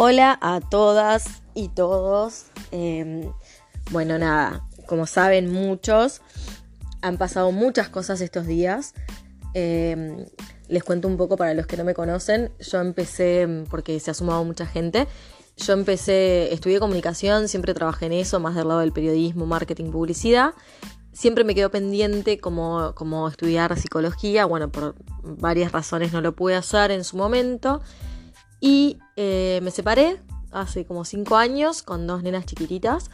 Hola a todas y todos. Em, bueno, nada, como saben muchos, han pasado muchas cosas estos días. Em, les cuento un poco para los que no me conocen. Yo empecé, porque se ha sumado mucha gente, yo empecé, estudié comunicación, siempre trabajé en eso, más del lado del periodismo, marketing, publicidad. Siempre me quedó pendiente como, como estudiar psicología. Bueno, por varias razones no lo pude hacer en su momento. Y eh, me separé hace como cinco años con dos nenas chiquititas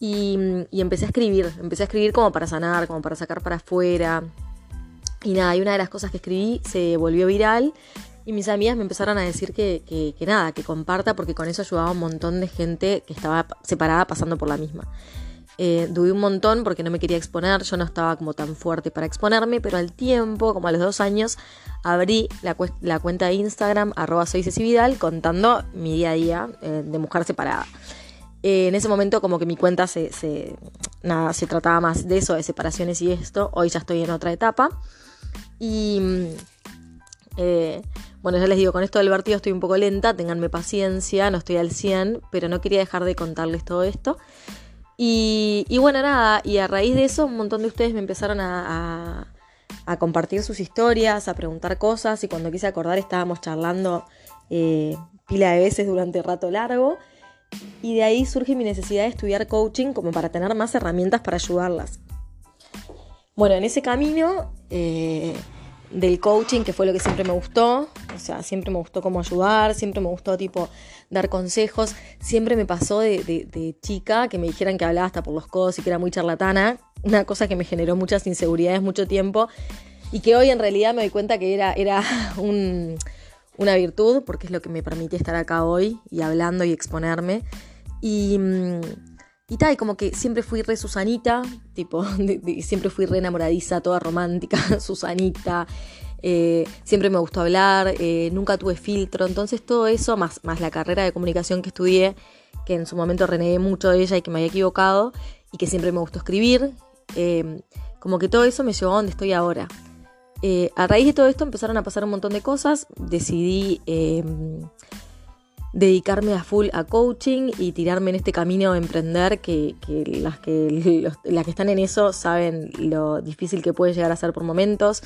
y, empecé a escribir, empecé a escribir como para sanar, como para sacar para afuera. Y nada, y una de las cosas que escribí se volvió viral y mis amigas me empezaron a decir que, que, nada, que comparta porque con eso ayudaba a un montón de gente que estaba separada pasando por la misma. Eh, dudé un montón porque no me quería exponer, yo no estaba como tan fuerte para exponerme, pero al tiempo, como a los dos años, abrí la, cuenta de Instagram, arroba soy Ceci contando mi día a día eh, de mujer separada. Eh, en ese momento como que mi cuenta se, nada, se trataba más de eso, de separaciones y esto. Hoy ya estoy en otra etapa. Y mm, bueno, ya les digo, con esto del vertido estoy un poco lenta, ténganme paciencia, no estoy al 100, pero no quería dejar de contarles todo esto. Y, bueno, nada, y a raíz de eso un montón de ustedes me empezaron a, compartir sus historias, a preguntar cosas y cuando quise acordar estábamos charlando eh, pila de veces durante rato largo y de ahí surge mi necesidad de estudiar coaching como para tener más herramientas para ayudarlas. Bueno, en ese camino eh, del coaching, que fue lo que siempre me gustó. O sea, siempre me gustó cómo ayudar, siempre me gustó tipo dar consejos. Siempre me pasó de, chica que me dijeran que hablaba hasta por los codos y que era muy charlatana. Una cosa que me generó muchas inseguridades mucho tiempo y que hoy en realidad me doy cuenta que era, era una virtud porque es lo que me permite estar acá hoy y hablando y exponerme. Y mm, y tal, como que siempre fui re Susanita, tipo, siempre fui re enamoradiza, toda romántica, Susanita. Eh, siempre me gustó hablar, eh, nunca tuve filtro. Entonces todo eso, más, más la carrera de comunicación que estudié, que en su momento renegué mucho de ella y que me había equivocado, y que siempre me gustó escribir, eh, como que todo eso me llevó a donde estoy ahora. a raíz de todo esto empezaron a pasar un montón de cosas. Decidí dedicarme a full a coaching y tirarme en este camino a emprender que, las que las que están en eso saben lo difícil que puede llegar a ser por momentos,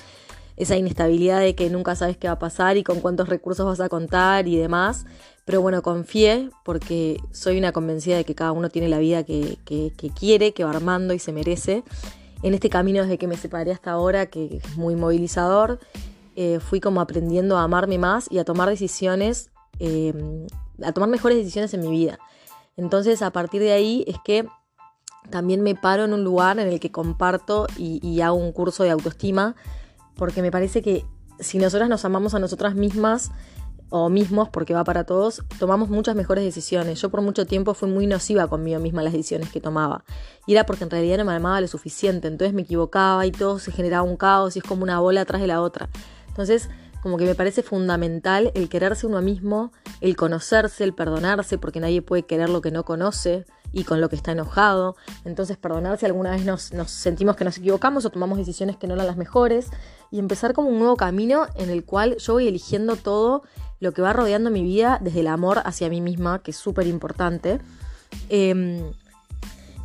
esa inestabilidad de que nunca sabes qué va a pasar y con cuántos recursos vas a contar y demás. Pero bueno, confié porque soy una convencida de que cada uno tiene la vida que, quiere, que va armando y se merece. En este camino desde que me separé hasta ahora, que es muy movilizador, eh, fui como aprendiendo a amarme más y a tomar decisiones Em, a tomar mejores decisiones en mi vida. Entonces a partir de ahí es que también me paro en un lugar en el que comparto y, hago un curso de autoestima, porque me parece que si nosotras nos amamos a nosotras mismas, o mismos, porque va para todos, tomamos muchas mejores decisiones. Yo por mucho tiempo fui muy nociva conmigo misma las decisiones que tomaba. Y era porque en realidad no me amaba lo suficiente. Entonces me equivocaba y todo se generaba un caos y es como una bola atrás de la otra. Entonces como que me parece fundamental el quererse uno mismo, el conocerse, el perdonarse, porque nadie puede querer lo que no conoce y con lo que está enojado. Entonces perdonarse alguna vez nos, sentimos que nos equivocamos o tomamos decisiones que no eran las mejores y empezar como un nuevo camino en el cual yo voy eligiendo todo lo que va rodeando mi vida desde el amor hacia mí misma, que es súper importante. Em,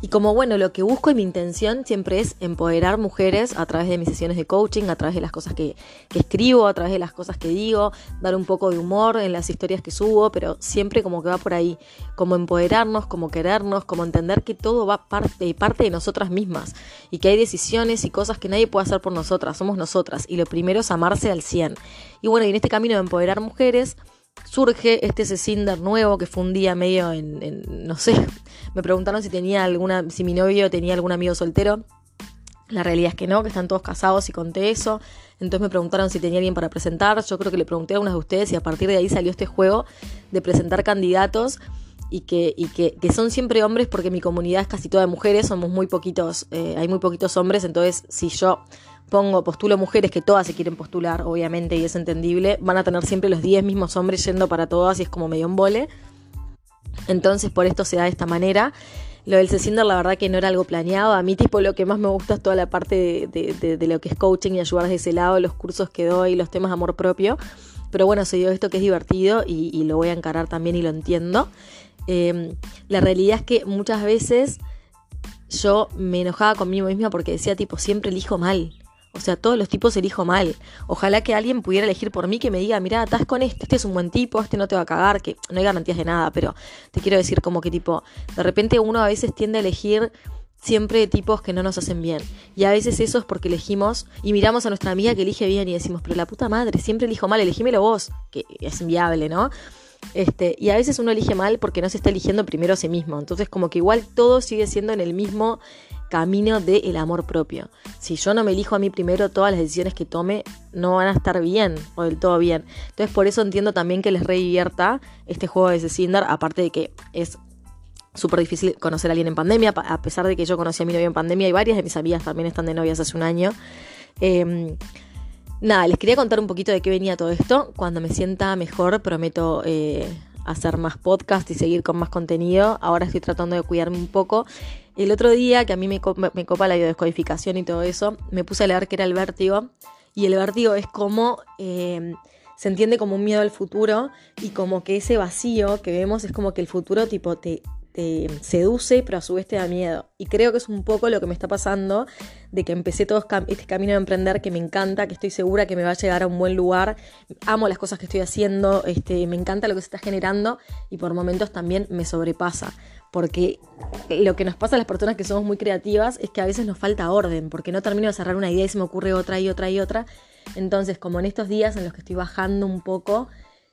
y como bueno, lo que busco y mi intención siempre es empoderar mujeres a través de mis sesiones de coaching, a través de las cosas que, escribo, a través de las cosas que digo, dar un poco de humor en las historias que subo, pero siempre como que va por ahí, como empoderarnos, como querernos, como entender que todo va parte, parte de nosotras mismas y que hay decisiones y cosas que nadie puede hacer por nosotras, somos nosotras y lo primero es amarse al 100. Y bueno, y en este camino de empoderar mujeres, surge este Cecinder nuevo que fue un día medio en, no sé, me preguntaron si tenía alguna, si mi novio tenía algún amigo soltero. La realidad es que no, que están todos casados y conté eso. Entonces me preguntaron si tenía alguien para presentar. Yo creo que le pregunté a unas de ustedes y a partir de ahí salió este juego de presentar candidatos y que, y que, son siempre hombres porque mi comunidad es casi toda de mujeres, somos muy poquitos, eh, hay muy poquitos hombres, entonces si yo pongo, postulo mujeres que todas se quieren postular, obviamente, y es entendible, van a tener siempre los 10 mismos hombres yendo para todas y es como medio un vole. Entonces, por esto se da de esta manera. Lo del Cecinder, la verdad que no era algo planeado. A mí, tipo, lo que más me gusta es toda la parte de, de lo que es coaching y ayudar desde ese lado, los cursos que doy, los temas de amor propio Pero bueno, se dio esto que es divertido y, lo voy a encarar también y lo entiendo. Em, la realidad es que muchas veces yo me enojaba conmigo misma porque decía tipo, siempre elijo mal. O sea, todos los tipos elijo mal. Ojalá que alguien pudiera elegir por mí que me diga, mira, estás con este, este es un buen tipo, este no te va a cagar, que no hay garantías de nada, pero te quiero decir como que tipo, de repente uno a veces tiende a elegir siempre tipos que no nos hacen bien. Y a veces eso es porque elegimos y miramos a nuestra amiga que elige bien y decimos, pero la puta madre, siempre elijo mal, elegímelo vos, que es inviable, ¿no? Este, y a veces uno elige mal porque no se está eligiendo primero a sí mismo. Entonces como que igual todo sigue siendo en el mismo camino del amor propio. Si yo no me elijo a mí primero, todas las decisiones que tome no van a estar bien o del todo bien. Entonces por eso entiendo también que les redivierta este juego de Cinder, aparte de que es súper difícil conocer a alguien en pandemia, a pesar de que yo conocí a mi novio en pandemia y varias de mis amigas también están de novias hace un año. Em, nada, les quería contar un poquito de qué venía todo esto. Cuando me sienta mejor, prometo eh, hacer más podcast y seguir con más contenido. Ahora estoy tratando de cuidarme un poco. El otro día, que a mí me, copa la biodescodificación y todo eso, me puse a leer que era el vértigo. Y el vértigo es como... Eh, se entiende como un miedo al futuro y como que ese vacío que vemos es como que el futuro tipo te, te seduce, pero a su vez te da miedo. Y creo que es un poco lo que me está pasando de que empecé todo este camino de emprender que me encanta, que estoy segura que me va a llegar a un buen lugar. Amo las cosas que estoy haciendo, este, me encanta lo que se está generando y por momentos también me sobrepasa. Porque lo que nos pasa a las personas que somos muy creativas es que a veces nos falta orden, porque no termino de cerrar una idea y se me ocurre otra y otra y otra. Entonces, como en estos días en los que estoy bajando un poco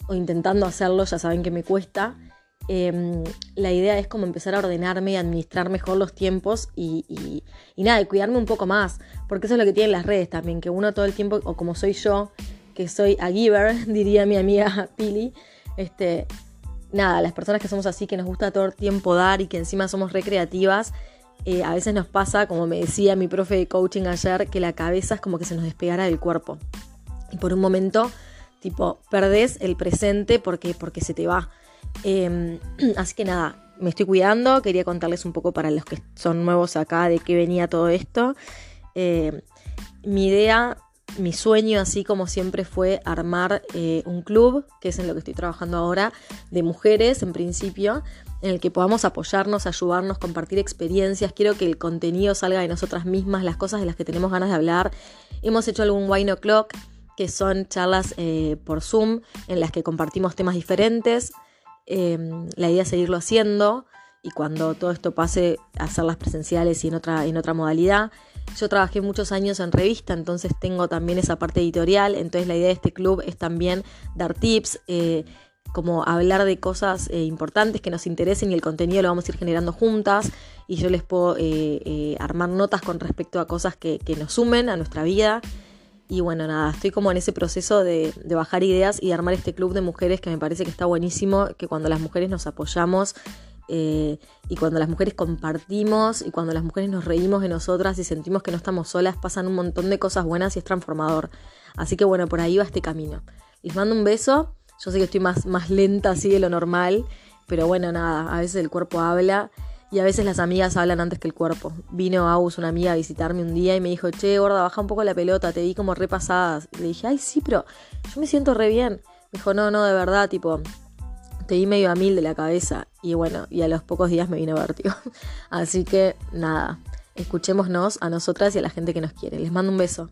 o intentando hacerlo, ya saben que me cuesta, Em, la idea es como empezar a ordenarme y administrar mejor los tiempos y, nada, cuidarme un poco más, porque eso es lo que tienen las redes también, que uno todo el tiempo, o como soy yo, que soy a giver, diría mi amiga Pili, este, nada, las personas que somos así, que nos gusta todo el tiempo dar y que encima somos recreativas, eh, a veces nos pasa, como me decía mi profe de coaching ayer, que la cabeza es como que se nos despegara del cuerpo. Y por un momento, tipo, perdés el presente porque, porque se te va. Em, así que nada, me estoy cuidando. Quería contarles un poco para los que son nuevos acá de qué venía todo esto. Em, mi idea, mi sueño, así como siempre, fue armar eh, un club, que es en lo que estoy trabajando ahora, de mujeres en principio, en el que podamos apoyarnos, ayudarnos, compartir experiencias. Quiero que el contenido salga de nosotras mismas, las cosas de las que tenemos ganas de hablar. Hemos hecho algún wine o'clock, que son charlas eh, por Zoom, en las que compartimos temas diferentes. Em, la idea es seguirlo haciendo y cuando todo esto pase, hacerlas presenciales y en otra, en otra modalidad. Yo trabajé muchos años en revista, entonces tengo también esa parte editorial, entonces la idea de este club es también dar tips, eh, como hablar de cosas eh, importantes que nos interesen y el contenido lo vamos a ir generando juntas y yo les puedo eh, armar notas con respecto a cosas que, que nos sumen a nuestra vida y bueno, nada, estoy como en ese proceso de, bajar ideas y de armar este club de mujeres que me parece que está buenísimo, que cuando las mujeres nos apoyamos eh, y cuando las mujeres compartimos y cuando las mujeres nos reímos de nosotras y sentimos que no estamos solas, pasan un montón de cosas buenas y es transformador. Así que bueno, por ahí va este camino. Les mando un beso. Yo sé que estoy más, más lenta así de lo normal, pero bueno, nada, a veces el cuerpo habla y a veces las amigas hablan antes que el cuerpo. Vino Aus, una amiga, a visitarme un día y me dijo, che, gorda, baja un poco la pelota, te vi como repasada. Y le dije, ay, sí, pero yo me siento re bien. Me dijo, no, no, de verdad, tipo, te vi medio a mil de la cabeza. Y bueno, y a los pocos días me vino vértigo. Así que, nada, escuchémonos a nosotras y a la gente que nos quiere. Les mando un beso.